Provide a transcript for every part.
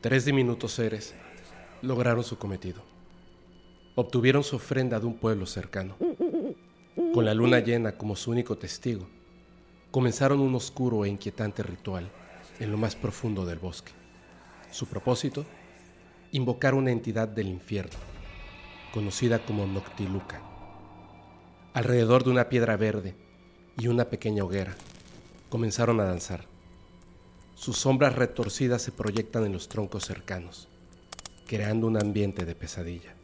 Tres diminutos seres lograron su cometido. Obtuvieron su ofrenda de un pueblo cercano. Con la luna llena como su único testigo, comenzaron un oscuro e inquietante ritual en lo más profundo del bosque. Su propósito, invocar una entidad del infierno, conocida como Noctiluca. Alrededor de una piedra verde y una pequeña hoguera, comenzaron a danzar. Sus sombras retorcidas se proyectan en los troncos cercanos, creando un ambiente de pesadilla.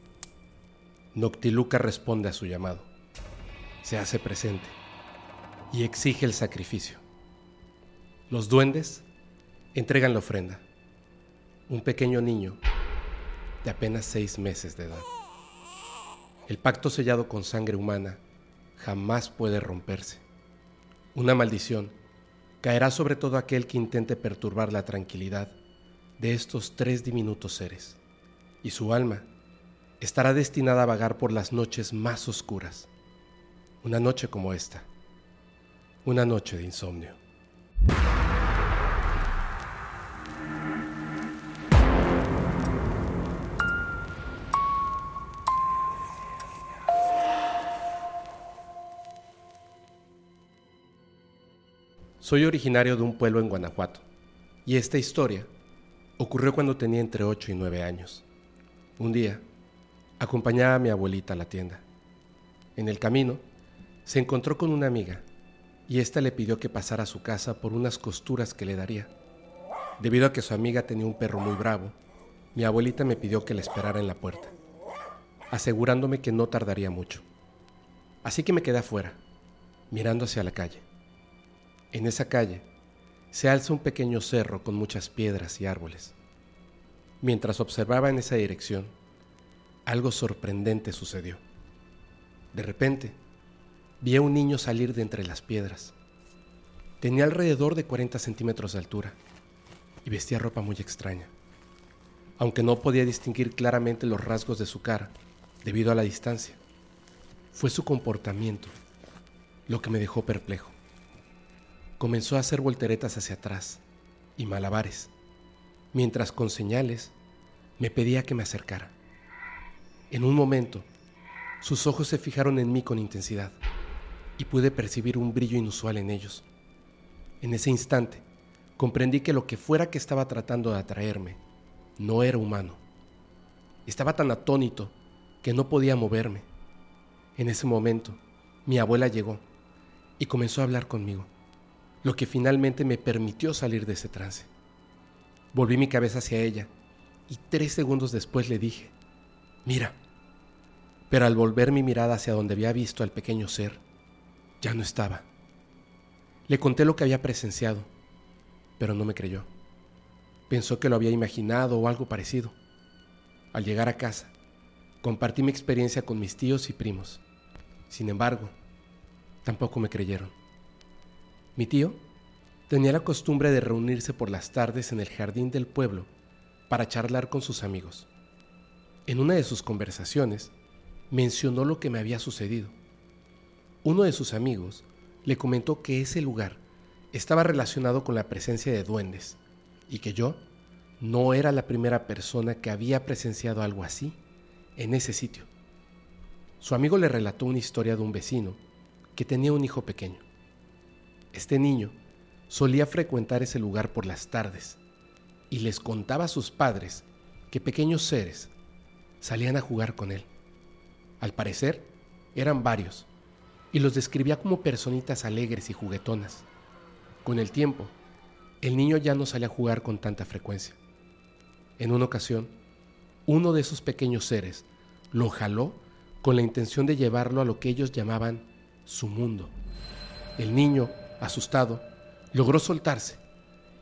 Noctiluca responde a su llamado, se hace presente y exige el sacrificio. Los duendes entregan la ofrenda, un pequeño niño de apenas seis meses de edad. El pacto sellado con sangre humana jamás puede romperse. Una maldición caerá sobre todo aquel que intente perturbar la tranquilidad de estos tres diminutos seres, y su alma estará destinada a vagar por las noches más oscuras. Una noche como esta, una noche de insomnio. Soy originario de un pueblo en Guanajuato y esta historia ocurrió cuando tenía entre 8 y 9 años. Un día, acompañaba a mi abuelita a la tienda. En el camino, se encontró con una amiga y ésta le pidió que pasara a su casa por unas costuras que le daría. Debido a que su amiga tenía un perro muy bravo, mi abuelita me pidió que la esperara en la puerta, asegurándome que no tardaría mucho. Así que me quedé afuera, mirando hacia la calle. En esa calle se alza un pequeño cerro con muchas piedras y árboles. Mientras observaba en esa dirección, algo sorprendente sucedió. De repente, vi a un niño salir de entre las piedras. Tenía alrededor de 40 centímetros de altura y vestía ropa muy extraña. Aunque no podía distinguir claramente los rasgos de su cara debido a la distancia, fue su comportamiento lo que me dejó perplejo comenzó a hacer volteretas hacia atrás y malabares, mientras con señales me pedía que me acercara. En un momento, sus ojos se fijaron en mí con intensidad y pude percibir un brillo inusual en ellos. En ese instante, comprendí que lo que fuera que estaba tratando de atraerme no era humano. Estaba tan atónito que no podía moverme. En ese momento, mi abuela llegó y comenzó a hablar conmigo lo que finalmente me permitió salir de ese trance. Volví mi cabeza hacia ella y tres segundos después le dije, mira. Pero al volver mi mirada hacia donde había visto al pequeño ser, ya no estaba. Le conté lo que había presenciado, pero no me creyó. Pensó que lo había imaginado o algo parecido. Al llegar a casa, compartí mi experiencia con mis tíos y primos. Sin embargo, tampoco me creyeron. Mi tío tenía la costumbre de reunirse por las tardes en el jardín del pueblo para charlar con sus amigos. En una de sus conversaciones mencionó lo que me había sucedido. Uno de sus amigos le comentó que ese lugar estaba relacionado con la presencia de duendes y que yo no era la primera persona que había presenciado algo así en ese sitio. Su amigo le relató una historia de un vecino que tenía un hijo pequeño. Este niño solía frecuentar ese lugar por las tardes y les contaba a sus padres que pequeños seres salían a jugar con él. Al parecer, eran varios y los describía como personitas alegres y juguetonas. Con el tiempo, el niño ya no salía a jugar con tanta frecuencia. En una ocasión, uno de esos pequeños seres lo jaló con la intención de llevarlo a lo que ellos llamaban su mundo. El niño Asustado, logró soltarse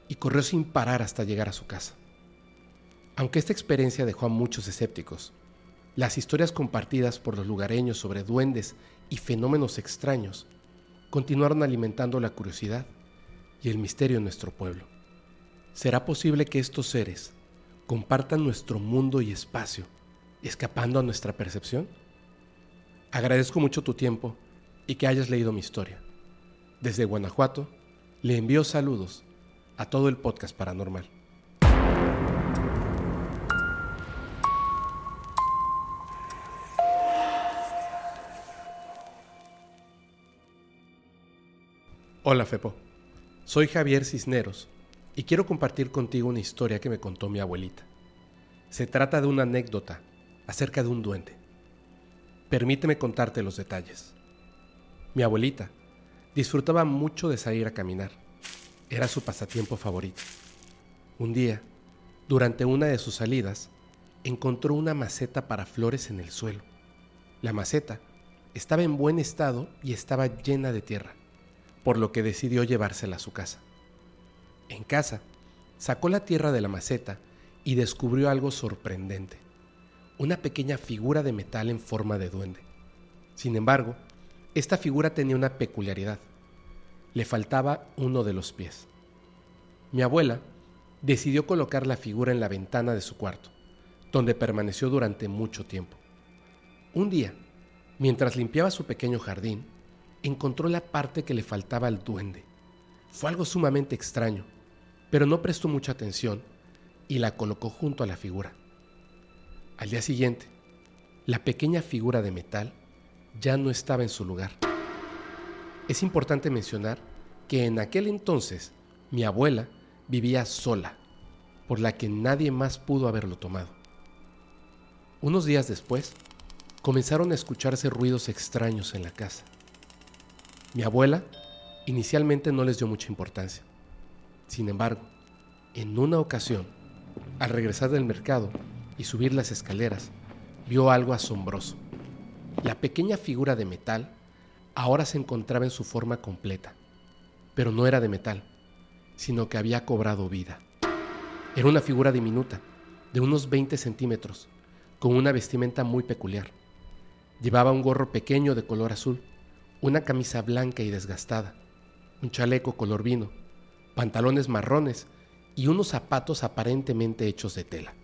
y corrió sin parar hasta llegar a su casa. Aunque esta experiencia dejó a muchos escépticos, las historias compartidas por los lugareños sobre duendes y fenómenos extraños continuaron alimentando la curiosidad y el misterio en nuestro pueblo. ¿Será posible que estos seres compartan nuestro mundo y espacio, escapando a nuestra percepción? Agradezco mucho tu tiempo y que hayas leído mi historia. Desde Guanajuato, le envío saludos a todo el podcast paranormal. Hola Fepo, soy Javier Cisneros y quiero compartir contigo una historia que me contó mi abuelita. Se trata de una anécdota acerca de un duende. Permíteme contarte los detalles. Mi abuelita disfrutaba mucho de salir a caminar. Era su pasatiempo favorito. Un día, durante una de sus salidas, encontró una maceta para flores en el suelo. La maceta estaba en buen estado y estaba llena de tierra por lo que decidió llevársela a su casa. En casa, sacó la tierra de la maceta y descubrió algo sorprendente, una pequeña figura de metal en forma de duende. Sin embargo, esta figura tenía una peculiaridad. Le faltaba uno de los pies. Mi abuela decidió colocar la figura en la ventana de su cuarto, donde permaneció durante mucho tiempo. Un día, mientras limpiaba su pequeño jardín, encontró la parte que le faltaba al duende. Fue algo sumamente extraño, pero no prestó mucha atención y la colocó junto a la figura. Al día siguiente, la pequeña figura de metal ya no estaba en su lugar. Es importante mencionar que en aquel entonces mi abuela vivía sola, por la que nadie más pudo haberlo tomado. Unos días después, comenzaron a escucharse ruidos extraños en la casa. Mi abuela inicialmente no les dio mucha importancia. Sin embargo, en una ocasión, al regresar del mercado y subir las escaleras, vio algo asombroso. La pequeña figura de metal ahora se encontraba en su forma completa, pero no era de metal, sino que había cobrado vida. Era una figura diminuta, de unos 20 centímetros, con una vestimenta muy peculiar. Llevaba un gorro pequeño de color azul una camisa blanca y desgastada, un chaleco color vino, pantalones marrones y unos zapatos aparentemente hechos de tela.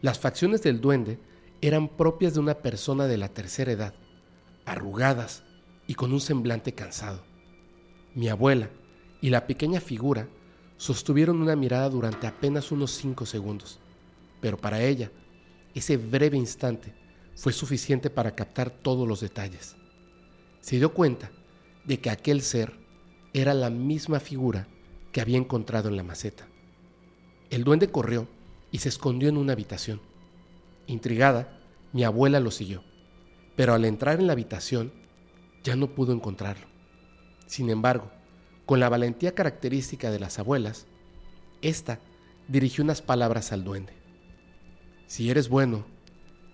Las facciones del duende eran propias de una persona de la tercera edad, arrugadas y con un semblante cansado. Mi abuela y la pequeña figura sostuvieron una mirada durante apenas unos cinco segundos, pero para ella, ese breve instante fue suficiente para captar todos los detalles se dio cuenta de que aquel ser era la misma figura que había encontrado en la maceta. El duende corrió y se escondió en una habitación. Intrigada, mi abuela lo siguió, pero al entrar en la habitación ya no pudo encontrarlo. Sin embargo, con la valentía característica de las abuelas, ésta dirigió unas palabras al duende. Si eres bueno,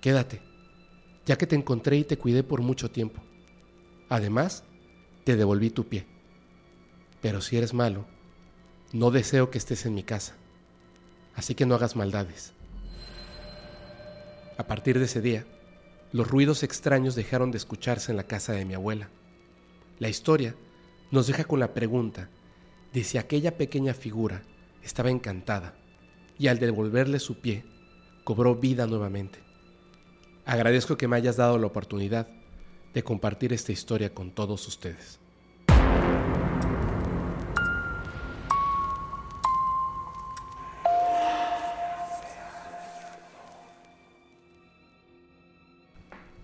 quédate, ya que te encontré y te cuidé por mucho tiempo. Además, te devolví tu pie. Pero si eres malo, no deseo que estés en mi casa. Así que no hagas maldades. A partir de ese día, los ruidos extraños dejaron de escucharse en la casa de mi abuela. La historia nos deja con la pregunta de si aquella pequeña figura estaba encantada y al devolverle su pie, cobró vida nuevamente. Agradezco que me hayas dado la oportunidad de compartir esta historia con todos ustedes.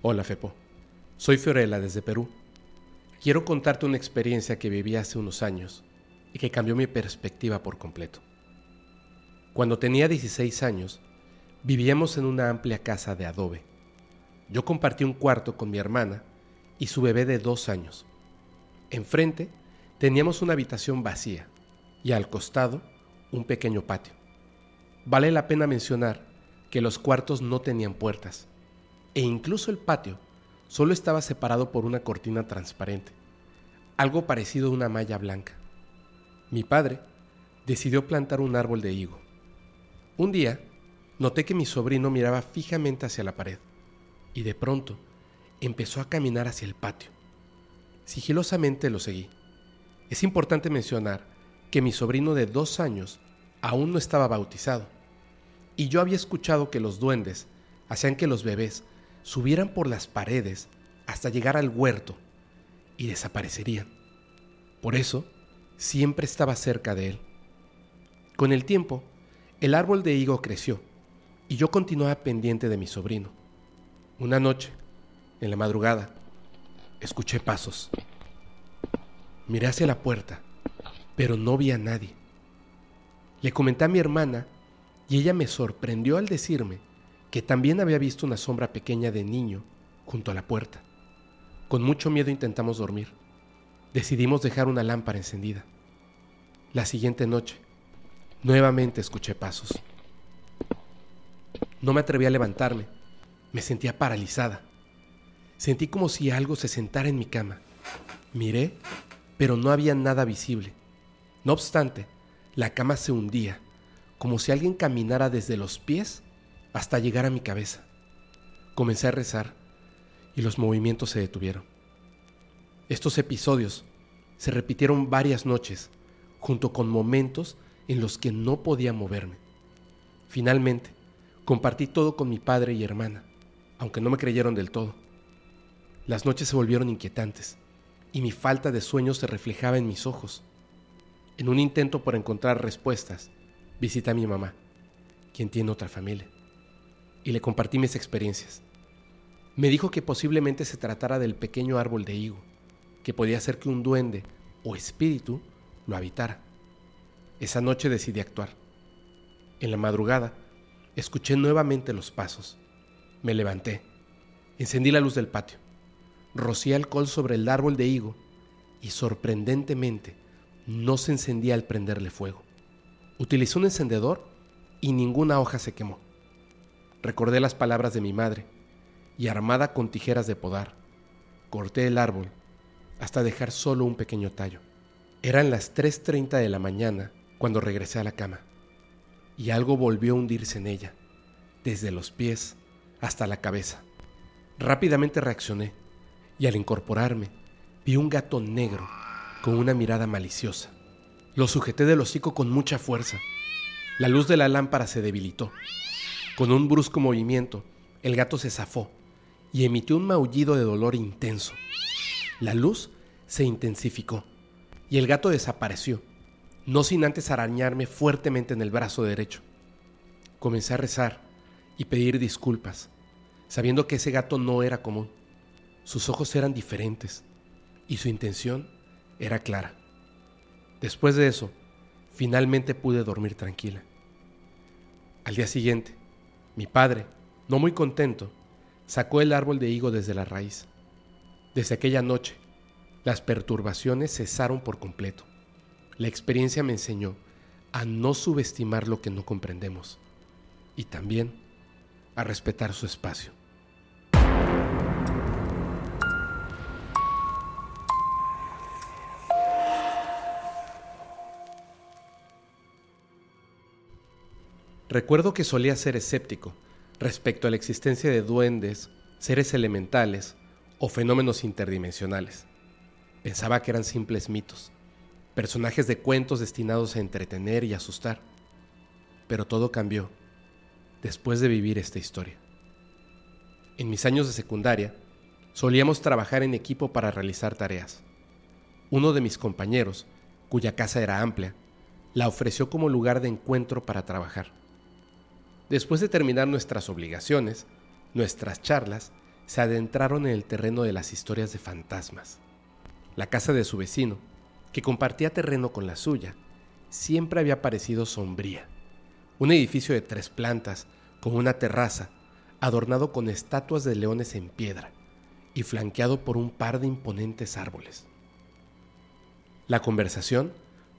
Hola Fepo, soy Fiorella desde Perú. Quiero contarte una experiencia que viví hace unos años y que cambió mi perspectiva por completo. Cuando tenía 16 años, vivíamos en una amplia casa de adobe. Yo compartí un cuarto con mi hermana y su bebé de dos años. Enfrente teníamos una habitación vacía y al costado un pequeño patio. Vale la pena mencionar que los cuartos no tenían puertas e incluso el patio solo estaba separado por una cortina transparente, algo parecido a una malla blanca. Mi padre decidió plantar un árbol de higo. Un día noté que mi sobrino miraba fijamente hacia la pared y de pronto empezó a caminar hacia el patio. Sigilosamente lo seguí. Es importante mencionar que mi sobrino de dos años aún no estaba bautizado, y yo había escuchado que los duendes hacían que los bebés subieran por las paredes hasta llegar al huerto y desaparecerían. Por eso, siempre estaba cerca de él. Con el tiempo, el árbol de higo creció y yo continuaba pendiente de mi sobrino. Una noche, en la madrugada, escuché pasos. Miré hacia la puerta, pero no vi a nadie. Le comenté a mi hermana y ella me sorprendió al decirme que también había visto una sombra pequeña de niño junto a la puerta. Con mucho miedo intentamos dormir. Decidimos dejar una lámpara encendida. La siguiente noche, nuevamente escuché pasos. No me atreví a levantarme. Me sentía paralizada. Sentí como si algo se sentara en mi cama. Miré, pero no había nada visible. No obstante, la cama se hundía, como si alguien caminara desde los pies hasta llegar a mi cabeza. Comencé a rezar y los movimientos se detuvieron. Estos episodios se repitieron varias noches, junto con momentos en los que no podía moverme. Finalmente, compartí todo con mi padre y hermana, aunque no me creyeron del todo. Las noches se volvieron inquietantes y mi falta de sueño se reflejaba en mis ojos. En un intento por encontrar respuestas, visité a mi mamá, quien tiene otra familia, y le compartí mis experiencias. Me dijo que posiblemente se tratara del pequeño árbol de higo, que podía ser que un duende o espíritu lo habitara. Esa noche decidí actuar. En la madrugada, escuché nuevamente los pasos. Me levanté, encendí la luz del patio, rocié alcohol sobre el árbol de higo y sorprendentemente no se encendía al prenderle fuego. Utilicé un encendedor y ninguna hoja se quemó. Recordé las palabras de mi madre y armada con tijeras de podar, corté el árbol hasta dejar solo un pequeño tallo. Eran las 3.30 de la mañana cuando regresé a la cama y algo volvió a hundirse en ella, desde los pies hasta la cabeza. Rápidamente reaccioné y al incorporarme vi un gato negro con una mirada maliciosa. Lo sujeté del hocico con mucha fuerza. La luz de la lámpara se debilitó. Con un brusco movimiento, el gato se zafó y emitió un maullido de dolor intenso. La luz se intensificó y el gato desapareció, no sin antes arañarme fuertemente en el brazo derecho. Comencé a rezar y pedir disculpas, sabiendo que ese gato no era común. Sus ojos eran diferentes y su intención era clara. Después de eso, finalmente pude dormir tranquila. Al día siguiente, mi padre, no muy contento, Sacó el árbol de higo desde la raíz. Desde aquella noche, las perturbaciones cesaron por completo. La experiencia me enseñó a no subestimar lo que no comprendemos y también a respetar su espacio. Recuerdo que solía ser escéptico respecto a la existencia de duendes, seres elementales o fenómenos interdimensionales. Pensaba que eran simples mitos, personajes de cuentos destinados a entretener y asustar. Pero todo cambió después de vivir esta historia. En mis años de secundaria, solíamos trabajar en equipo para realizar tareas. Uno de mis compañeros, cuya casa era amplia, la ofreció como lugar de encuentro para trabajar. Después de terminar nuestras obligaciones, nuestras charlas se adentraron en el terreno de las historias de fantasmas. La casa de su vecino, que compartía terreno con la suya, siempre había parecido sombría. Un edificio de tres plantas, con una terraza, adornado con estatuas de leones en piedra y flanqueado por un par de imponentes árboles. La conversación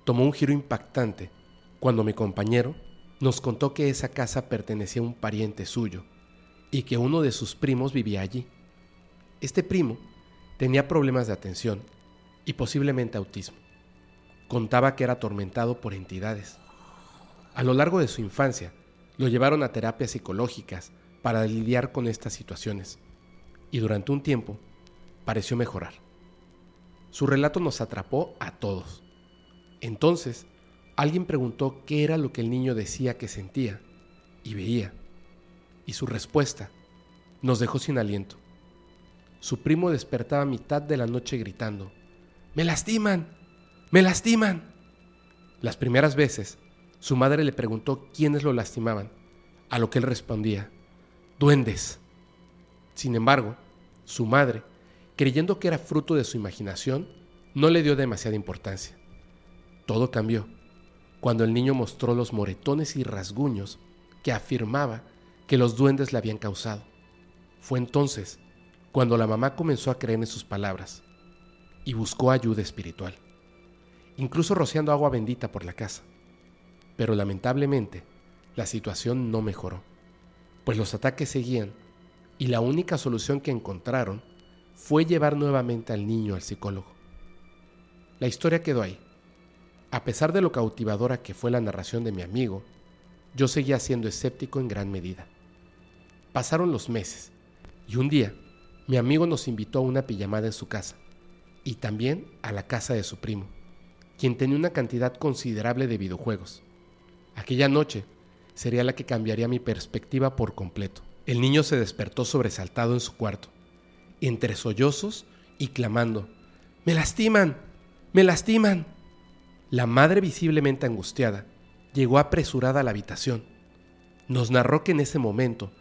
tomó un giro impactante cuando mi compañero nos contó que esa casa pertenecía a un pariente suyo y que uno de sus primos vivía allí. Este primo tenía problemas de atención y posiblemente autismo. Contaba que era atormentado por entidades. A lo largo de su infancia, lo llevaron a terapias psicológicas para lidiar con estas situaciones y durante un tiempo pareció mejorar. Su relato nos atrapó a todos. Entonces, Alguien preguntó qué era lo que el niño decía que sentía y veía, y su respuesta nos dejó sin aliento. Su primo despertaba mitad de la noche gritando, ¡Me lastiman! me lastiman. Las primeras veces, su madre le preguntó quiénes lo lastimaban, a lo que él respondía, duendes. Sin embargo, su madre, creyendo que era fruto de su imaginación, no le dio demasiada importancia. Todo cambió cuando el niño mostró los moretones y rasguños que afirmaba que los duendes le habían causado. Fue entonces cuando la mamá comenzó a creer en sus palabras y buscó ayuda espiritual, incluso rociando agua bendita por la casa. Pero lamentablemente, la situación no mejoró, pues los ataques seguían y la única solución que encontraron fue llevar nuevamente al niño al psicólogo. La historia quedó ahí. A pesar de lo cautivadora que fue la narración de mi amigo, yo seguía siendo escéptico en gran medida. Pasaron los meses y un día mi amigo nos invitó a una pijamada en su casa y también a la casa de su primo, quien tenía una cantidad considerable de videojuegos. Aquella noche sería la que cambiaría mi perspectiva por completo. El niño se despertó sobresaltado en su cuarto, entre sollozos y clamando, ¡Me lastiman! ¡Me lastiman! La madre, visiblemente angustiada, llegó apresurada a la habitación. Nos narró que en ese momento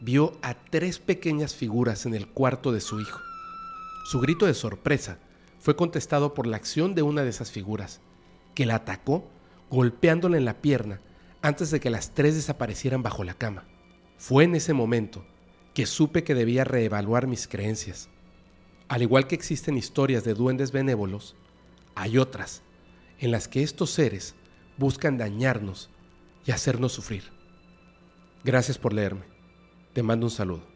vio a tres pequeñas figuras en el cuarto de su hijo. Su grito de sorpresa fue contestado por la acción de una de esas figuras, que la atacó golpeándola en la pierna antes de que las tres desaparecieran bajo la cama. Fue en ese momento que supe que debía reevaluar mis creencias. Al igual que existen historias de duendes benévolos, hay otras en las que estos seres buscan dañarnos y hacernos sufrir. Gracias por leerme. Te mando un saludo.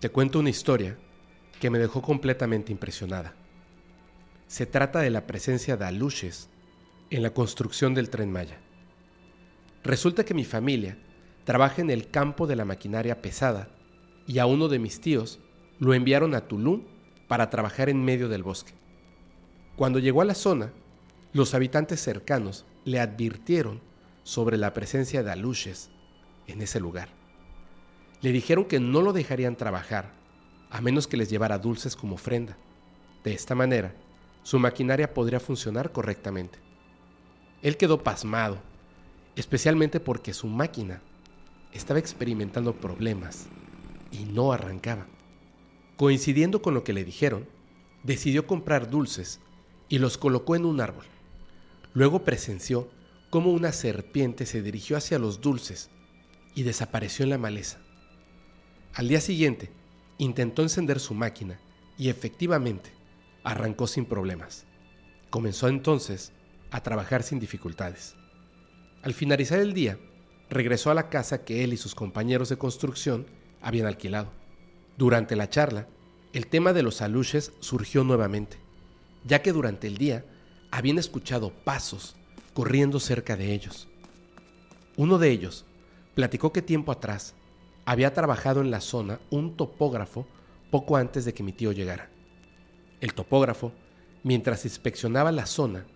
Te cuento una historia que me dejó completamente impresionada. Se trata de la presencia de aluches en la construcción del tren Maya. Resulta que mi familia trabaja en el campo de la maquinaria pesada y a uno de mis tíos lo enviaron a Tulum para trabajar en medio del bosque. Cuando llegó a la zona, los habitantes cercanos le advirtieron sobre la presencia de aluches en ese lugar. Le dijeron que no lo dejarían trabajar a menos que les llevara dulces como ofrenda. De esta manera, su maquinaria podría funcionar correctamente. Él quedó pasmado, especialmente porque su máquina estaba experimentando problemas y no arrancaba. Coincidiendo con lo que le dijeron, decidió comprar dulces y los colocó en un árbol. Luego presenció cómo una serpiente se dirigió hacia los dulces y desapareció en la maleza. Al día siguiente, intentó encender su máquina y efectivamente arrancó sin problemas. Comenzó entonces a trabajar sin dificultades. Al finalizar el día, regresó a la casa que él y sus compañeros de construcción habían alquilado. Durante la charla, el tema de los aluches surgió nuevamente, ya que durante el día habían escuchado pasos corriendo cerca de ellos. Uno de ellos platicó que tiempo atrás había trabajado en la zona un topógrafo poco antes de que mi tío llegara. El topógrafo, mientras inspeccionaba la zona,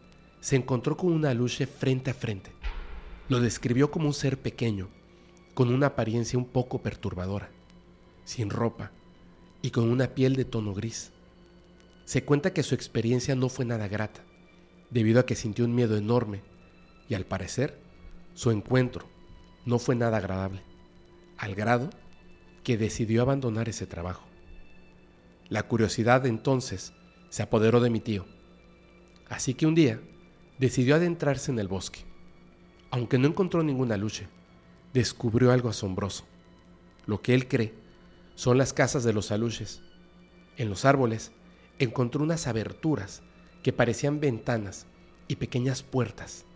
se encontró con una aluche frente a frente. Lo describió como un ser pequeño, con una apariencia un poco perturbadora, sin ropa y con una piel de tono gris. Se cuenta que su experiencia no fue nada grata, debido a que sintió un miedo enorme y al parecer su encuentro no fue nada agradable, al grado que decidió abandonar ese trabajo. La curiosidad entonces se apoderó de mi tío, así que un día decidió adentrarse en el bosque aunque no encontró ninguna lucha, descubrió algo asombroso. Lo que él cree son las casas de los aluches. En los árboles encontró unas aberturas que parecían ventanas y pequeñas puertas.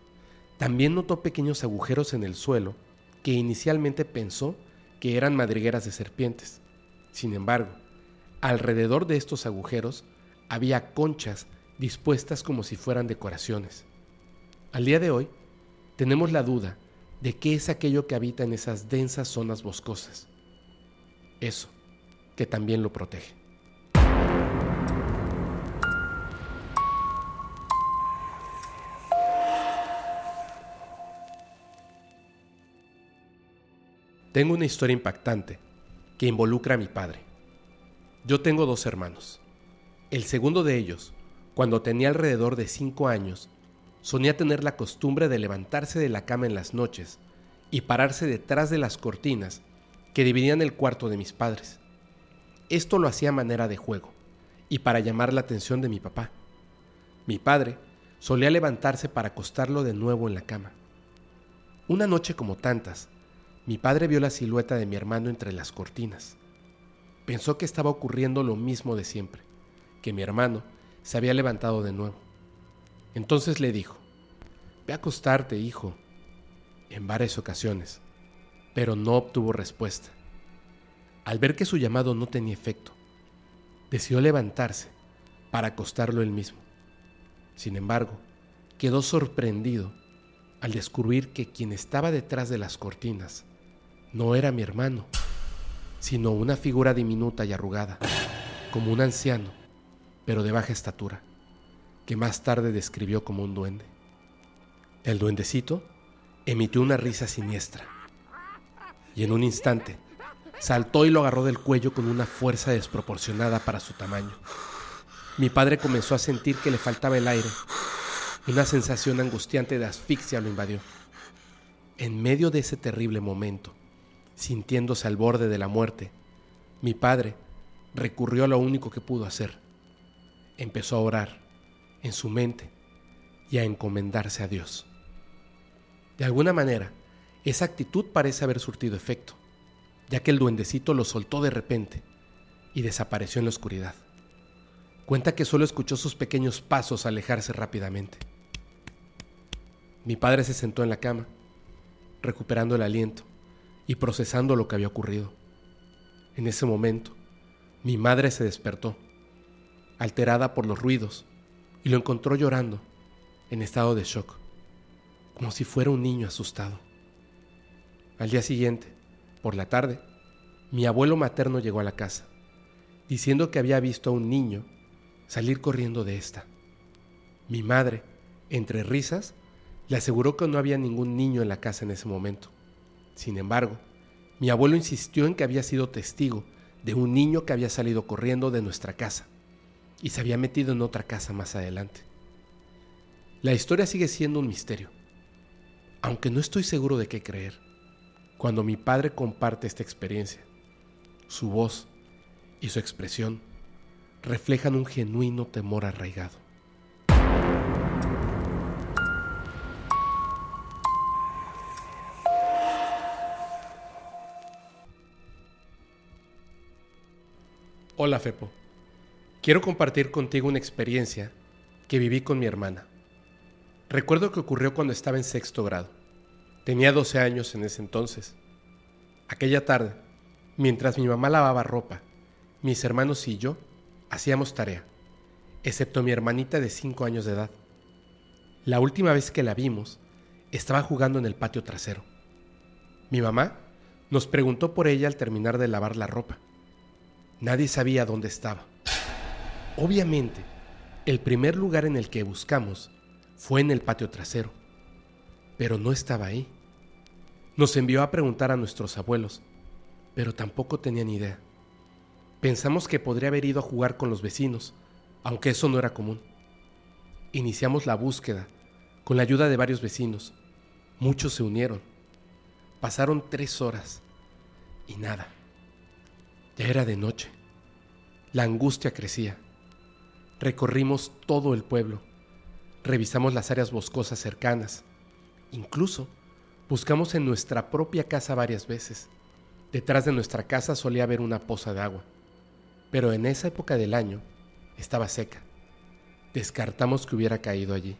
También notó pequeños agujeros en el suelo que inicialmente pensó que eran madrigueras de serpientes. Sin embargo, alrededor de estos agujeros había conchas dispuestas como si fueran decoraciones. Al día de hoy, tenemos la duda de qué es aquello que habita en esas densas zonas boscosas. Eso, que también lo protege. Tengo una historia impactante que involucra a mi padre. Yo tengo dos hermanos. El segundo de ellos, cuando tenía alrededor de cinco años, solía tener la costumbre de levantarse de la cama en las noches y pararse detrás de las cortinas que dividían el cuarto de mis padres. Esto lo hacía a manera de juego y para llamar la atención de mi papá. Mi padre solía levantarse para acostarlo de nuevo en la cama. Una noche como tantas, mi padre vio la silueta de mi hermano entre las cortinas. Pensó que estaba ocurriendo lo mismo de siempre, que mi hermano se había levantado de nuevo. Entonces le dijo, Ve a acostarte, hijo, en varias ocasiones, pero no obtuvo respuesta. Al ver que su llamado no tenía efecto, decidió levantarse para acostarlo él mismo. Sin embargo, quedó sorprendido al descubrir que quien estaba detrás de las cortinas no era mi hermano, sino una figura diminuta y arrugada, como un anciano, pero de baja estatura, que más tarde describió como un duende. El duendecito emitió una risa siniestra y en un instante saltó y lo agarró del cuello con una fuerza desproporcionada para su tamaño. Mi padre comenzó a sentir que le faltaba el aire. Una sensación angustiante de asfixia lo invadió. En medio de ese terrible momento, sintiéndose al borde de la muerte, mi padre recurrió a lo único que pudo hacer. Empezó a orar en su mente y a encomendarse a Dios. De alguna manera, esa actitud parece haber surtido efecto, ya que el duendecito lo soltó de repente y desapareció en la oscuridad. Cuenta que solo escuchó sus pequeños pasos alejarse rápidamente. Mi padre se sentó en la cama, recuperando el aliento y procesando lo que había ocurrido. En ese momento, mi madre se despertó, alterada por los ruidos, y lo encontró llorando, en estado de shock, como si fuera un niño asustado. Al día siguiente, por la tarde, mi abuelo materno llegó a la casa, diciendo que había visto a un niño salir corriendo de esta. Mi madre, entre risas, le aseguró que no había ningún niño en la casa en ese momento. Sin embargo, mi abuelo insistió en que había sido testigo de un niño que había salido corriendo de nuestra casa y se había metido en otra casa más adelante. La historia sigue siendo un misterio, aunque no estoy seguro de qué creer. Cuando mi padre comparte esta experiencia, su voz y su expresión reflejan un genuino temor arraigado. Hola Fepo, quiero compartir contigo una experiencia que viví con mi hermana. Recuerdo que ocurrió cuando estaba en sexto grado. Tenía 12 años en ese entonces. Aquella tarde, mientras mi mamá lavaba ropa, mis hermanos y yo hacíamos tarea, excepto mi hermanita de 5 años de edad. La última vez que la vimos, estaba jugando en el patio trasero. Mi mamá nos preguntó por ella al terminar de lavar la ropa. Nadie sabía dónde estaba. Obviamente, el primer lugar en el que buscamos fue en el patio trasero, pero no estaba ahí. Nos envió a preguntar a nuestros abuelos, pero tampoco tenían idea. Pensamos que podría haber ido a jugar con los vecinos, aunque eso no era común. Iniciamos la búsqueda con la ayuda de varios vecinos. Muchos se unieron. Pasaron tres horas y nada. Ya era de noche. La angustia crecía. Recorrimos todo el pueblo. Revisamos las áreas boscosas cercanas. Incluso buscamos en nuestra propia casa varias veces. Detrás de nuestra casa solía haber una poza de agua. Pero en esa época del año estaba seca. Descartamos que hubiera caído allí.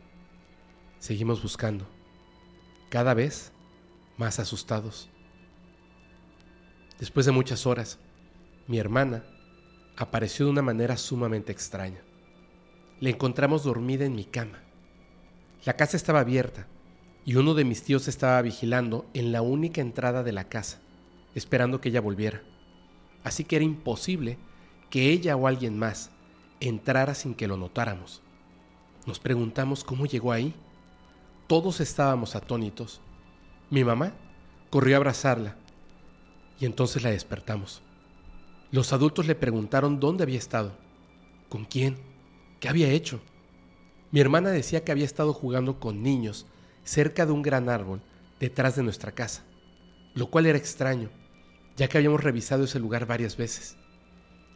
Seguimos buscando. Cada vez más asustados. Después de muchas horas, mi hermana apareció de una manera sumamente extraña. La encontramos dormida en mi cama. La casa estaba abierta y uno de mis tíos estaba vigilando en la única entrada de la casa, esperando que ella volviera. Así que era imposible que ella o alguien más entrara sin que lo notáramos. Nos preguntamos cómo llegó ahí. Todos estábamos atónitos. Mi mamá corrió a abrazarla y entonces la despertamos. Los adultos le preguntaron dónde había estado, con quién, qué había hecho. Mi hermana decía que había estado jugando con niños cerca de un gran árbol detrás de nuestra casa, lo cual era extraño, ya que habíamos revisado ese lugar varias veces.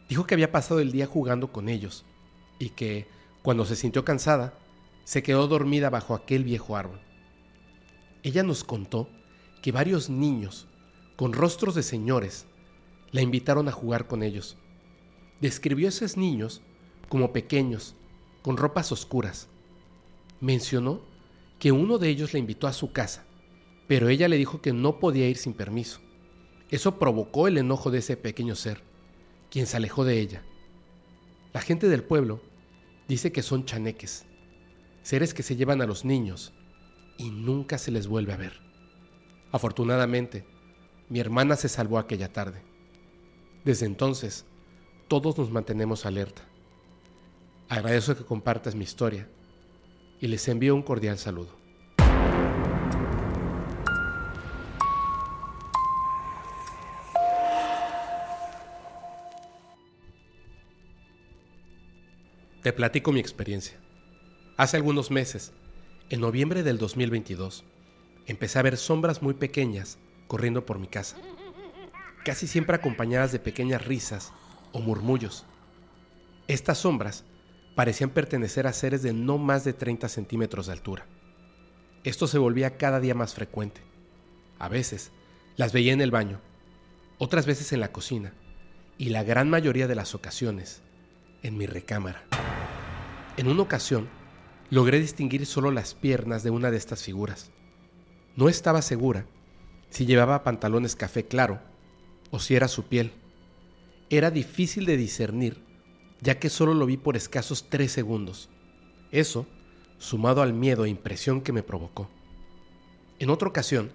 Dijo que había pasado el día jugando con ellos y que, cuando se sintió cansada, se quedó dormida bajo aquel viejo árbol. Ella nos contó que varios niños, con rostros de señores, la invitaron a jugar con ellos. Describió a esos niños como pequeños, con ropas oscuras. Mencionó que uno de ellos la invitó a su casa, pero ella le dijo que no podía ir sin permiso. Eso provocó el enojo de ese pequeño ser, quien se alejó de ella. La gente del pueblo dice que son chaneques, seres que se llevan a los niños y nunca se les vuelve a ver. Afortunadamente, mi hermana se salvó aquella tarde. Desde entonces, todos nos mantenemos alerta. Agradezco que compartas mi historia y les envío un cordial saludo. Te platico mi experiencia. Hace algunos meses, en noviembre del 2022, empecé a ver sombras muy pequeñas corriendo por mi casa, casi siempre acompañadas de pequeñas risas o murmullos. Estas sombras parecían pertenecer a seres de no más de 30 centímetros de altura. Esto se volvía cada día más frecuente. A veces las veía en el baño, otras veces en la cocina y la gran mayoría de las ocasiones en mi recámara. En una ocasión logré distinguir solo las piernas de una de estas figuras. No estaba segura si llevaba pantalones café claro o si era su piel. Era difícil de discernir ya que solo lo vi por escasos tres segundos. Eso, sumado al miedo e impresión que me provocó. En otra ocasión,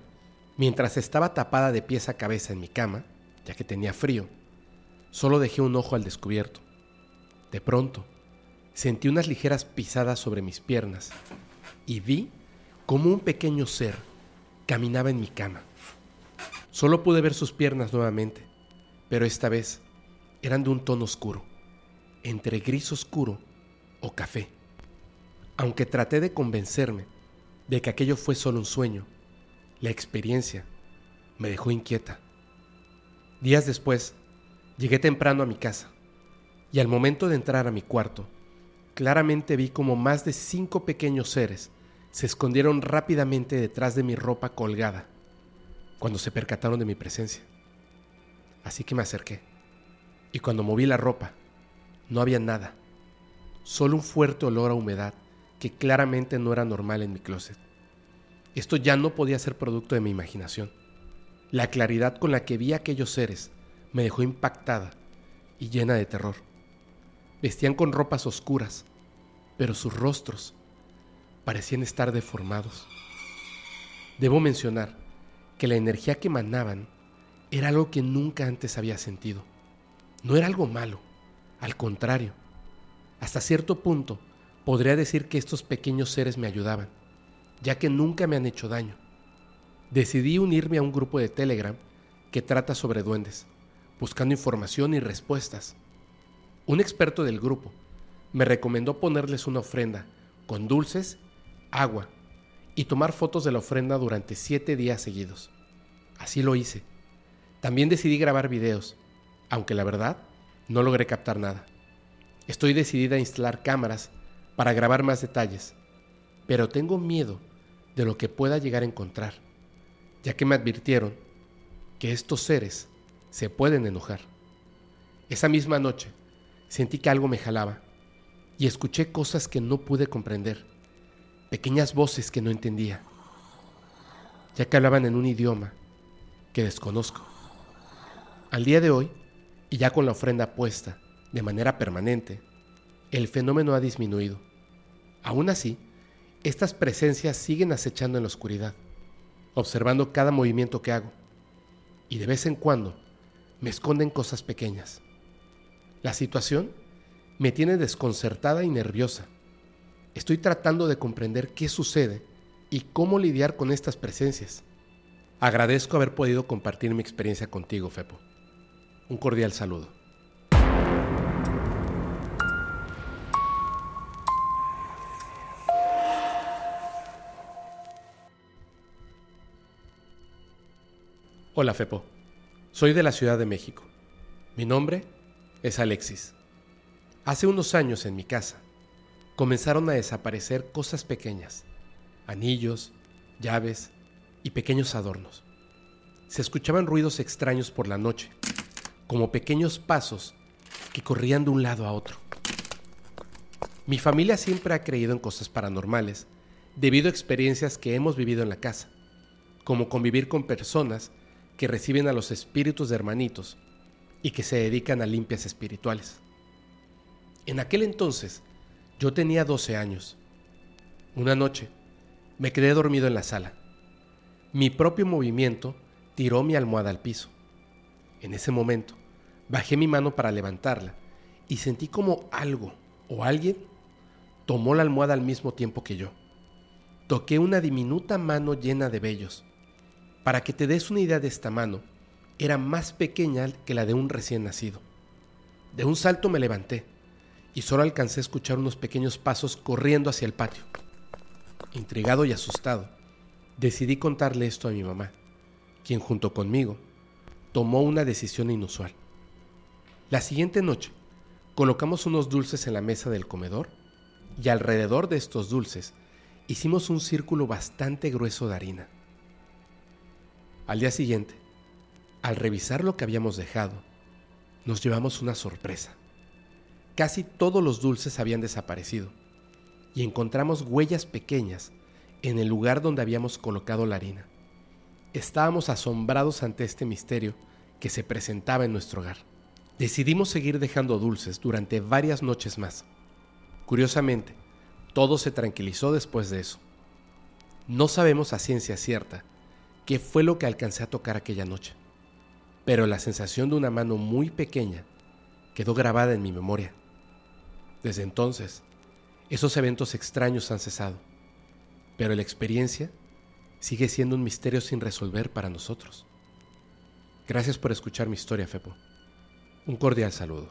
mientras estaba tapada de pies a cabeza en mi cama, ya que tenía frío, solo dejé un ojo al descubierto. De pronto, sentí unas ligeras pisadas sobre mis piernas y vi como un pequeño ser caminaba en mi cama. Solo pude ver sus piernas nuevamente, pero esta vez eran de un tono oscuro entre gris oscuro o café. Aunque traté de convencerme de que aquello fue solo un sueño, la experiencia me dejó inquieta. Días después, llegué temprano a mi casa y al momento de entrar a mi cuarto, claramente vi como más de cinco pequeños seres se escondieron rápidamente detrás de mi ropa colgada cuando se percataron de mi presencia. Así que me acerqué y cuando moví la ropa, no había nada, solo un fuerte olor a humedad que claramente no era normal en mi closet. Esto ya no podía ser producto de mi imaginación. La claridad con la que vi a aquellos seres me dejó impactada y llena de terror. Vestían con ropas oscuras, pero sus rostros parecían estar deformados. Debo mencionar que la energía que emanaban era algo que nunca antes había sentido. No era algo malo, al contrario, hasta cierto punto podría decir que estos pequeños seres me ayudaban, ya que nunca me han hecho daño. Decidí unirme a un grupo de Telegram que trata sobre duendes, buscando información y respuestas. Un experto del grupo me recomendó ponerles una ofrenda con dulces, agua y tomar fotos de la ofrenda durante siete días seguidos. Así lo hice. También decidí grabar videos, aunque la verdad no logré captar nada. Estoy decidida a instalar cámaras para grabar más detalles, pero tengo miedo de lo que pueda llegar a encontrar, ya que me advirtieron que estos seres se pueden enojar. Esa misma noche sentí que algo me jalaba y escuché cosas que no pude comprender, pequeñas voces que no entendía, ya que hablaban en un idioma que desconozco. Al día de hoy, y ya con la ofrenda puesta de manera permanente, el fenómeno ha disminuido. Aún así, estas presencias siguen acechando en la oscuridad, observando cada movimiento que hago, y de vez en cuando me esconden cosas pequeñas. La situación me tiene desconcertada y nerviosa. Estoy tratando de comprender qué sucede y cómo lidiar con estas presencias. Agradezco haber podido compartir mi experiencia contigo, Fepo. Un cordial saludo. Hola, Fepo. Soy de la Ciudad de México. Mi nombre es Alexis. Hace unos años en mi casa comenzaron a desaparecer cosas pequeñas, anillos, llaves y pequeños adornos. Se escuchaban ruidos extraños por la noche, como pequeños pasos que corrían de un lado a otro. Mi familia siempre ha creído en cosas paranormales debido a experiencias que hemos vivido en la casa, como convivir con personas que reciben a los espíritus de hermanitos y que se dedican a limpias espirituales. En aquel entonces, yo tenía 12 años. Una noche, me quedé dormido en la sala. Mi propio movimiento tiró mi almohada al piso. En ese momento, bajé mi mano para levantarla y sentí como algo o alguien tomó la almohada al mismo tiempo que yo. Toqué una diminuta mano llena de vellos. Para que te des una idea de esta mano, era más pequeña que la de un recién nacido. De un salto me levanté y solo alcancé a escuchar unos pequeños pasos corriendo hacia el patio. Intrigado y asustado, decidí contarle esto a mi mamá, quien junto conmigo tomó una decisión inusual. La siguiente noche, colocamos unos dulces en la mesa del comedor y alrededor de estos dulces hicimos un círculo bastante grueso de harina. Al día siguiente, al revisar lo que habíamos dejado, nos llevamos una sorpresa. Casi todos los dulces habían desaparecido y encontramos huellas pequeñas en el lugar donde habíamos colocado la harina. Estábamos asombrados ante este misterio que se presentaba en nuestro hogar. Decidimos seguir dejando dulces durante varias noches más. Curiosamente, todo se tranquilizó después de eso. No sabemos a ciencia cierta qué fue lo que alcancé a tocar aquella noche, pero la sensación de una mano muy pequeña quedó grabada en mi memoria. Desde entonces, esos eventos extraños han cesado, pero la experiencia sigue siendo un misterio sin resolver para nosotros. Gracias por escuchar mi historia, Fepo. Un cordial saludo.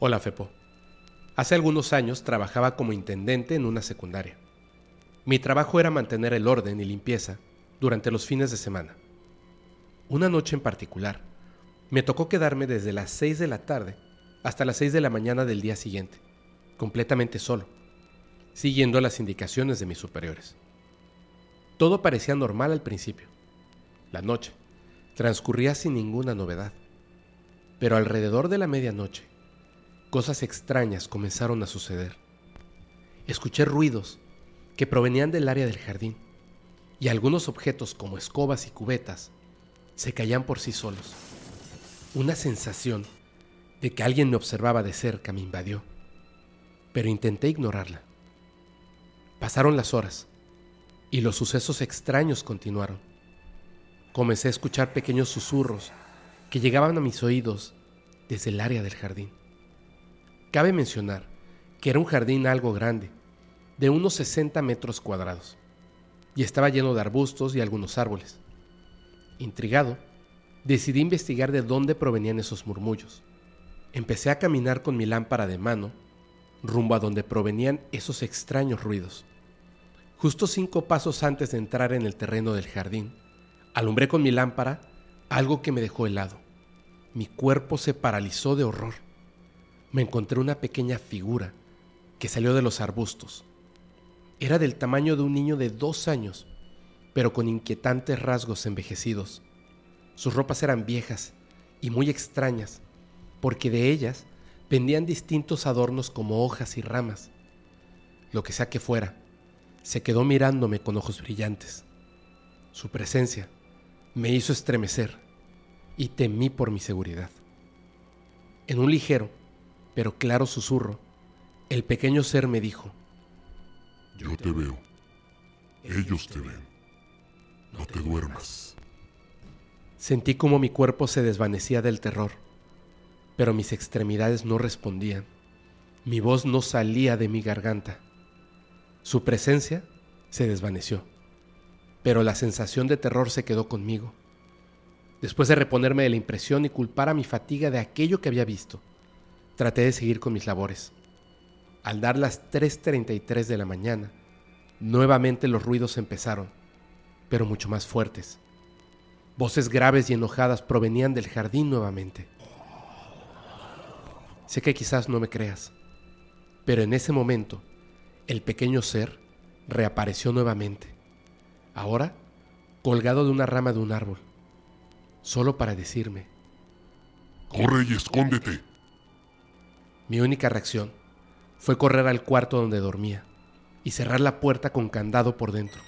Hola, Fepo. Hace algunos años trabajaba como intendente en una secundaria. Mi trabajo era mantener el orden y limpieza durante los fines de semana. Una noche en particular, me tocó quedarme desde las 6 de la tarde hasta las 6 de la mañana del día siguiente, completamente solo, siguiendo las indicaciones de mis superiores. Todo parecía normal al principio. La noche transcurría sin ninguna novedad, pero alrededor de la medianoche, cosas extrañas comenzaron a suceder. Escuché ruidos que provenían del área del jardín, y algunos objetos como escobas y cubetas se caían por sí solos. Una sensación de que alguien me observaba de cerca me invadió, pero intenté ignorarla. Pasaron las horas y los sucesos extraños continuaron. Comencé a escuchar pequeños susurros que llegaban a mis oídos desde el área del jardín. Cabe mencionar que era un jardín algo grande, de unos 60 metros cuadrados, y estaba lleno de arbustos y algunos árboles. Intrigado, decidí investigar de dónde provenían esos murmullos. Empecé a caminar con mi lámpara de mano rumbo a donde provenían esos extraños ruidos. Justo cinco pasos antes de entrar en el terreno del jardín, alumbré con mi lámpara algo que me dejó helado. Mi cuerpo se paralizó de horror. Me encontré una pequeña figura que salió de los arbustos era del tamaño de un niño de dos años, pero con inquietantes rasgos envejecidos. Sus ropas eran viejas y muy extrañas, porque de ellas pendían distintos adornos como hojas y ramas. Lo que sea que fuera, se quedó mirándome con ojos brillantes. Su presencia me hizo estremecer y temí por mi seguridad. En un ligero, pero claro susurro, el pequeño ser me dijo, yo te veo. Ellos te ven. No te duermas. Sentí como mi cuerpo se desvanecía del terror. Pero mis extremidades no respondían. Mi voz no salía de mi garganta. Su presencia se desvaneció, pero la sensación de terror se quedó conmigo. Después de reponerme de la impresión y culpar a mi fatiga de aquello que había visto, traté de seguir con mis labores. Al dar las 3.33 de la mañana, nuevamente los ruidos empezaron, pero mucho más fuertes. Voces graves y enojadas provenían del jardín nuevamente. Sé que quizás no me creas, pero en ese momento el pequeño ser reapareció nuevamente, ahora colgado de una rama de un árbol, solo para decirme, Corre y escóndete. Mi única reacción fue correr al cuarto donde dormía y cerrar la puerta con candado por dentro.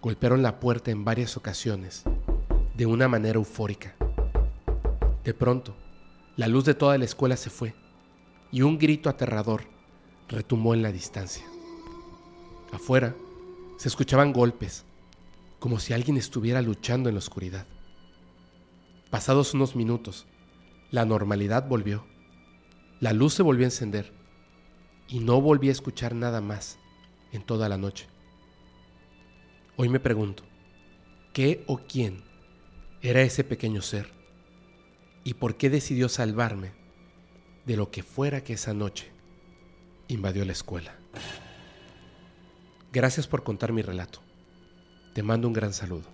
Golpearon la puerta en varias ocasiones, de una manera eufórica. De pronto, la luz de toda la escuela se fue y un grito aterrador retumbó en la distancia. Afuera se escuchaban golpes, como si alguien estuviera luchando en la oscuridad. Pasados unos minutos, la normalidad volvió. La luz se volvió a encender y no volví a escuchar nada más en toda la noche. Hoy me pregunto, ¿qué o quién era ese pequeño ser? ¿Y por qué decidió salvarme de lo que fuera que esa noche invadió la escuela? Gracias por contar mi relato. Te mando un gran saludo.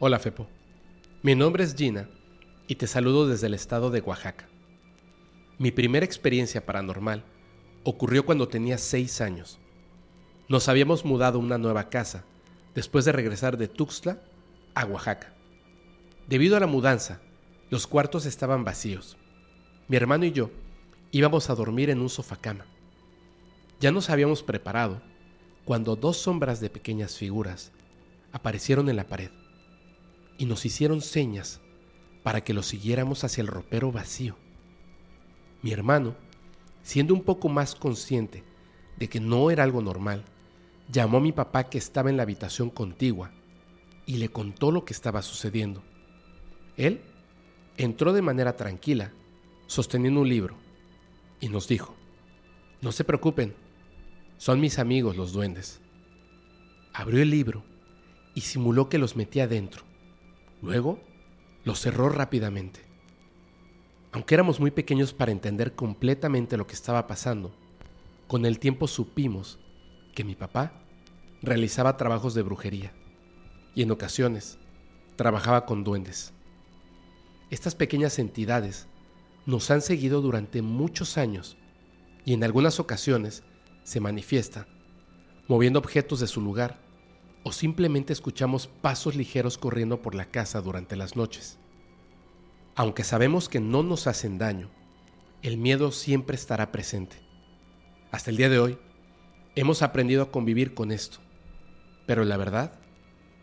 Hola Fepo, mi nombre es Gina y te saludo desde el estado de Oaxaca. Mi primera experiencia paranormal ocurrió cuando tenía seis años. Nos habíamos mudado a una nueva casa después de regresar de Tuxtla a Oaxaca. Debido a la mudanza, los cuartos estaban vacíos. Mi hermano y yo íbamos a dormir en un sofá-cama. Ya nos habíamos preparado cuando dos sombras de pequeñas figuras aparecieron en la pared y nos hicieron señas para que lo siguiéramos hacia el ropero vacío. Mi hermano, siendo un poco más consciente de que no era algo normal, llamó a mi papá que estaba en la habitación contigua y le contó lo que estaba sucediendo. Él entró de manera tranquila, sosteniendo un libro, y nos dijo, no se preocupen, son mis amigos los duendes. Abrió el libro y simuló que los metía dentro Luego lo cerró rápidamente. Aunque éramos muy pequeños para entender completamente lo que estaba pasando, con el tiempo supimos que mi papá realizaba trabajos de brujería y en ocasiones trabajaba con duendes. Estas pequeñas entidades nos han seguido durante muchos años y en algunas ocasiones se manifiestan, moviendo objetos de su lugar o simplemente escuchamos pasos ligeros corriendo por la casa durante las noches. Aunque sabemos que no nos hacen daño, el miedo siempre estará presente. Hasta el día de hoy, hemos aprendido a convivir con esto, pero la verdad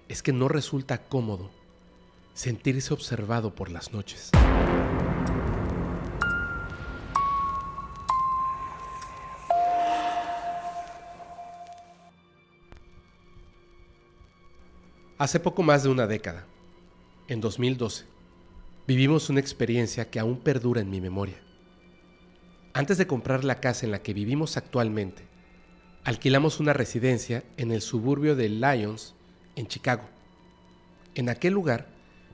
es que no resulta cómodo sentirse observado por las noches. Hace poco más de una década, en 2012, vivimos una experiencia que aún perdura en mi memoria. Antes de comprar la casa en la que vivimos actualmente, alquilamos una residencia en el suburbio de Lyons, en Chicago. En aquel lugar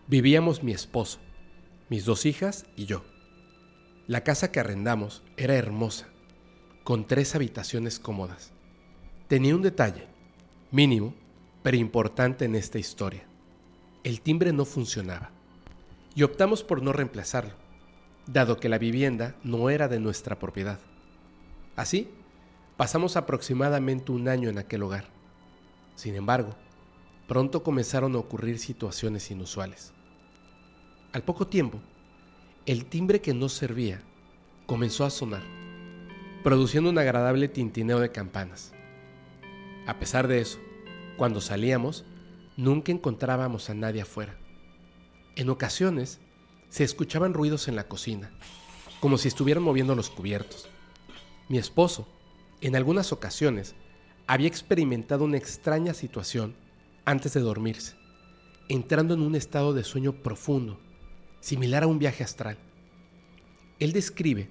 vivíamos mi esposo, mis dos hijas y yo. La casa que arrendamos era hermosa, con tres habitaciones cómodas. Tenía un detalle, mínimo, pero importante en esta historia. El timbre no funcionaba y optamos por no reemplazarlo, dado que la vivienda no era de nuestra propiedad. Así, pasamos aproximadamente un año en aquel hogar. Sin embargo, pronto comenzaron a ocurrir situaciones inusuales. Al poco tiempo, el timbre que no servía comenzó a sonar, produciendo un agradable tintineo de campanas. A pesar de eso, cuando salíamos, nunca encontrábamos a nadie afuera. En ocasiones, se escuchaban ruidos en la cocina, como si estuvieran moviendo los cubiertos. Mi esposo En algunas ocasiones había experimentado una extraña situación antes de dormirse, entrando en un estado de sueño profundo, similar a un viaje astral. Él describe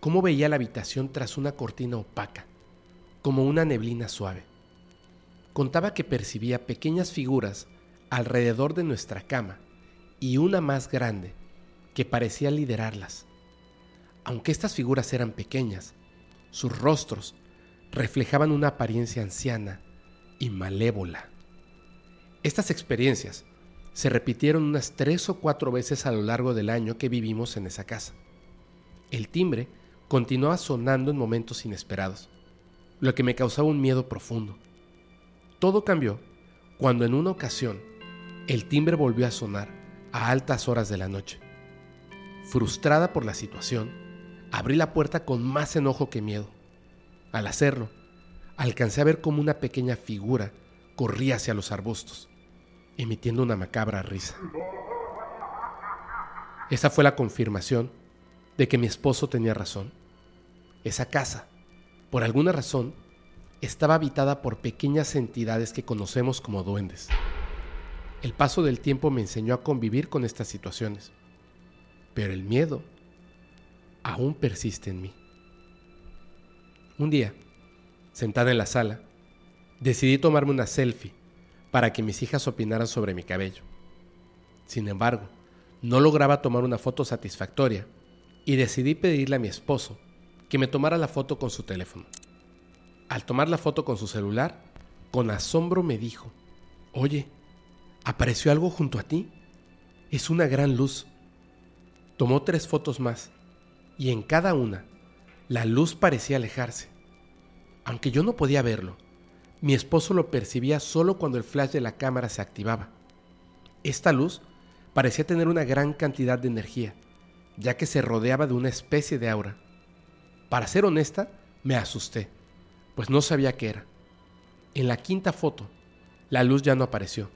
cómo veía la habitación tras una cortina opaca, como una neblina suave. Contaba que percibía pequeñas figuras alrededor de nuestra cama y una más grande que parecía liderarlas. Aunque estas figuras eran pequeñas, sus rostros reflejaban una apariencia anciana y malévola. Estas experiencias se repitieron unas tres o cuatro veces a lo largo del año que vivimos en esa casa. El timbre continuaba sonando en momentos inesperados, lo que me causaba un miedo profundo. Todo cambió cuando en una ocasión el timbre volvió a sonar a altas horas de la noche. Frustrada por la situación, abrí la puerta con más enojo que miedo. Al hacerlo, alcancé a ver cómo una pequeña figura corría hacia los arbustos, emitiendo una macabra risa. Esa fue la confirmación de que mi esposo tenía razón. Esa casa, por alguna razón, estaba habitada por pequeñas entidades que conocemos como duendes. El paso del tiempo me enseñó a convivir con estas situaciones, pero el miedo aún persiste en mí. Un día, sentada en la sala, decidí tomarme una selfie para que mis hijas opinaran sobre mi cabello. Sin embargo, no lograba tomar una foto satisfactoria y decidí pedirle a mi esposo que me tomara la foto con su teléfono. Al tomar la foto con su celular, con asombro me dijo, Oye, ¿apareció algo junto a ti? Es una gran luz. Tomó tres fotos más y en cada una la luz parecía alejarse. Aunque yo no podía verlo, mi esposo lo percibía solo cuando el flash de la cámara se activaba. Esta luz parecía tener una gran cantidad de energía, ya que se rodeaba de una especie de aura. Para ser honesta, me asusté, pues no sabía qué era. En la quinta foto, la luz ya no apareció,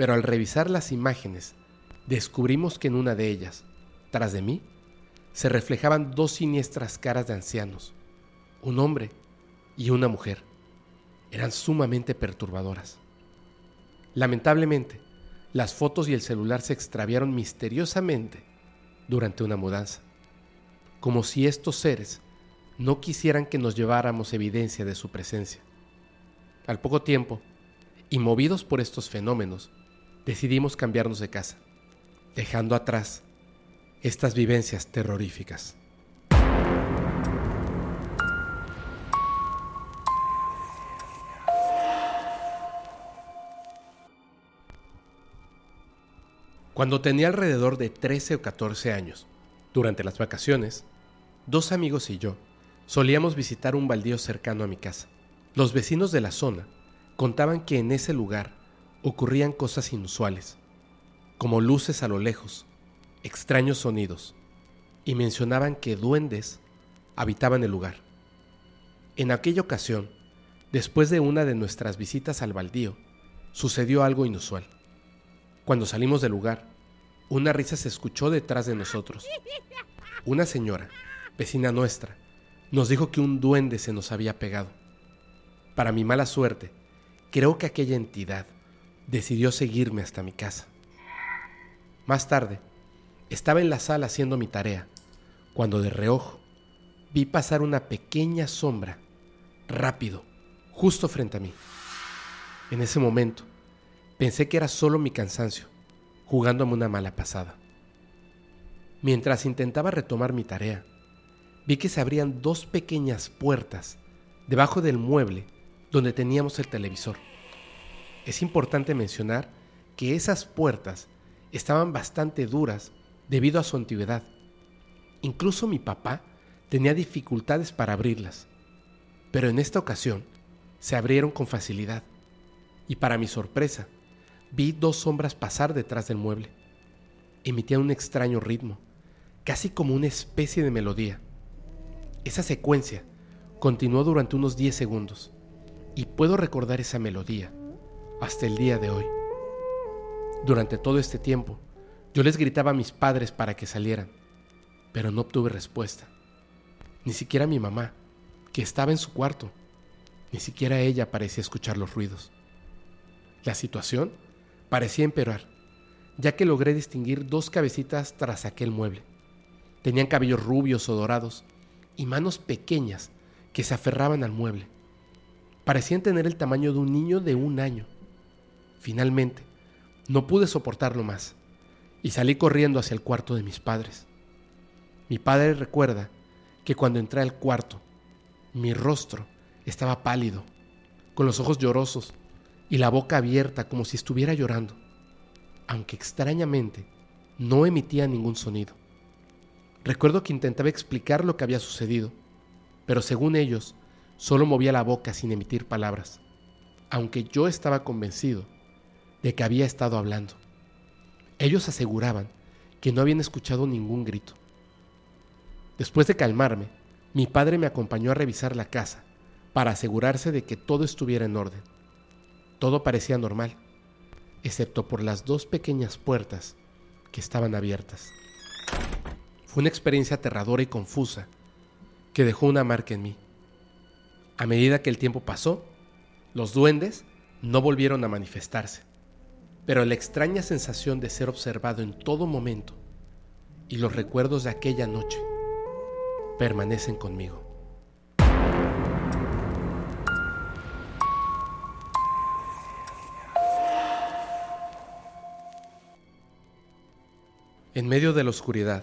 pero al revisar las imágenes, descubrimos que en una de ellas, tras de mí, se reflejaban dos siniestras caras de ancianos, un hombre y una mujer. Eran sumamente perturbadoras. Lamentablemente, las fotos y el celular se extraviaron misteriosamente durante una mudanza, como si estos seres no quisieran que nos lleváramos evidencia de su presencia. Al poco tiempo, y movidos por estos fenómenos, decidimos cambiarnos de casa, dejando atrás estas vivencias terroríficas. Cuando tenía alrededor de 13 o 14 años, durante las vacaciones, dos amigos y yo solíamos visitar un baldío cercano a mi casa. Los vecinos de la zona contaban que en ese lugar ocurrían cosas inusuales, como luces a lo lejos, extraños sonidos, y mencionaban que duendes habitaban el lugar. En aquella ocasión, después de una de nuestras visitas al baldío, sucedió algo inusual. Cuando salimos del lugar, una risa se escuchó detrás de nosotros. Una señora, vecina nuestra, nos dijo que un duende se nos había pegado. Para mi mala suerte, creo que aquella entidad decidió seguirme hasta mi casa. Más tarde, estaba en la sala haciendo mi tarea, cuando de reojo vi pasar una pequeña sombra, rápido, justo frente a mí. En ese momento, pensé que era solo mi cansancio, jugándome una mala pasada. Mientras intentaba retomar mi tarea, vi que se abrían dos pequeñas puertas debajo del mueble donde teníamos el televisor. Es importante mencionar que esas puertas estaban bastante duras debido a su antigüedad. Incluso mi papá tenía dificultades para abrirlas, pero en esta ocasión se abrieron con facilidad y para mi sorpresa vi dos sombras pasar detrás del mueble. Emitían un extraño ritmo, casi como una especie de melodía. Esa secuencia continuó durante unos 10 segundos y puedo recordar esa melodía hasta el día de hoy. Durante todo este tiempo, yo les gritaba a mis padres para que salieran, pero no obtuve respuesta. Ni siquiera mi mamá, que estaba en su cuarto. Ni siquiera ella parecía escuchar los ruidos. La situación parecía empeorar, ya que logré distinguir dos cabecitas tras aquel mueble. Tenían cabellos rubios o dorados y manos pequeñas que se aferraban al mueble. Parecían tener el tamaño de un niño de un año. Finalmente, no pude soportarlo más y salí corriendo hacia el cuarto de mis padres. Mi padre recuerda que cuando entré al cuarto, mi rostro estaba pálido, con los ojos llorosos y la boca abierta como si estuviera llorando, aunque extrañamente no emitía ningún sonido. Recuerdo que intentaba explicar lo que había sucedido, pero según ellos, solo movía la boca sin emitir palabras, aunque yo estaba convencido de que había estado hablando. Ellos aseguraban que no habían escuchado ningún grito. Después de calmarme, mi padre me acompañó a revisar la casa para asegurarse de que todo estuviera en orden. Todo parecía normal, excepto por las dos pequeñas puertas que estaban abiertas. Fue una experiencia aterradora y confusa que dejó una marca en mí. A medida que el tiempo pasó, los duendes no volvieron a manifestarse, pero la extraña sensación de ser observado en todo momento y los recuerdos de aquella noche permanecen conmigo. En medio de la oscuridad,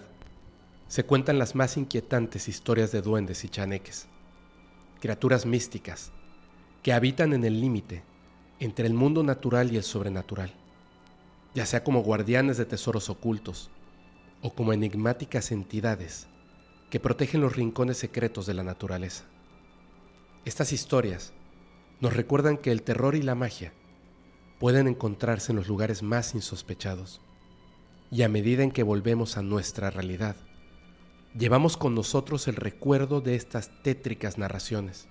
se cuentan las más inquietantes historias de duendes y chaneques, criaturas místicas que habitan en el límite entre el mundo natural y el sobrenatural, ya sea como guardianes de tesoros ocultos o como enigmáticas entidades que protegen los rincones secretos de la naturaleza. Estas historias nos recuerdan que el terror y la magia pueden encontrarse en los lugares más insospechados, y a medida en que volvemos a nuestra realidad, llevamos con nosotros el recuerdo de estas tétricas narraciones.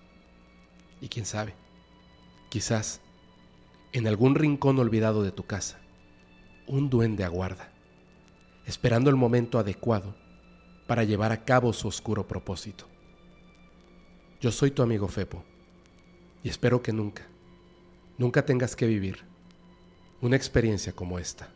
Y quién sabe, quizás en algún rincón olvidado de tu casa, un duende aguarda, esperando el momento adecuado para llevar a cabo su oscuro propósito. Yo soy tu amigo Fepo y espero que nunca, nunca tengas que vivir una experiencia como esta.